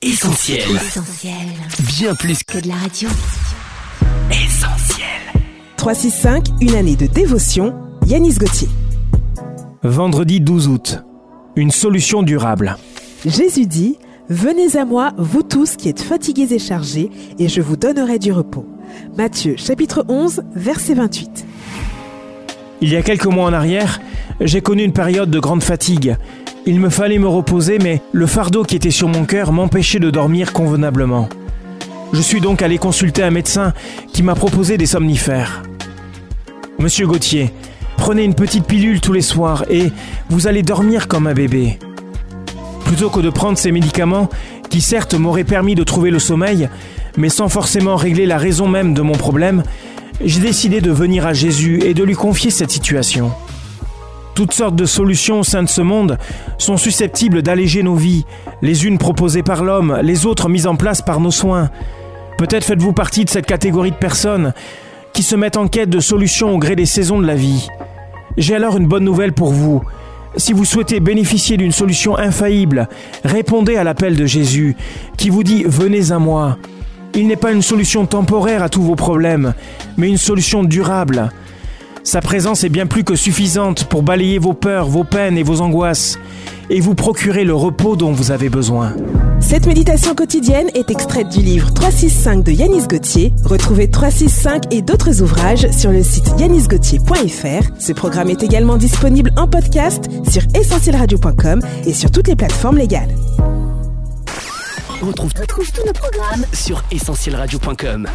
Essentiel. Essentiel. Bien plus Que de la radio. qu'essentiel. 365, une année de dévotion, Yanis Gauthier. Vendredi 12 août. Une solution durable. Jésus dit Venez à moi, vous tous qui êtes fatigués et chargés, et je vous donnerai du repos. Matthieu chapitre 11, verset 28. Il y a quelques mois en arrière, j'ai connu une période de grande fatigue. Il me fallait me reposer, mais le fardeau qui était sur mon cœur m'empêchait de dormir convenablement. Je suis donc allé consulter un médecin qui m'a proposé des somnifères. Monsieur Gauthier, prenez une petite pilule tous les soirs et vous allez dormir comme un bébé. Plutôt que de prendre ces médicaments, qui certes m'auraient permis de trouver le sommeil, mais sans forcément régler la raison même de mon problème, j'ai décidé de venir à Jésus et de lui confier cette situation. Toutes sortes de solutions au sein de ce monde sont susceptibles d'alléger nos vies, les unes proposées par l'homme, les autres mises en place par nos soins. Peut-être faites-vous partie de cette catégorie de personnes qui se mettent en quête de solutions au gré des saisons de la vie. J'ai alors une bonne nouvelle pour vous. Si vous souhaitez bénéficier d'une solution infaillible, répondez à l'appel de Jésus qui vous dit Venez à moi. Il n'est pas une solution temporaire à tous vos problèmes, mais une solution durable. Sa présence est bien plus que suffisante pour balayer vos peurs, vos peines et vos angoisses, et vous procurer le repos dont vous avez besoin. Cette méditation quotidienne est extraite du livre 365 de Yanis Gauthier. Retrouvez 365 et d'autres ouvrages sur le site yanisgauthier.fr. Ce programme est également disponible en podcast sur essentielradio.com et sur toutes les plateformes légales. On retrouve, Retrouve tous nos programmes sur essentielradio.com.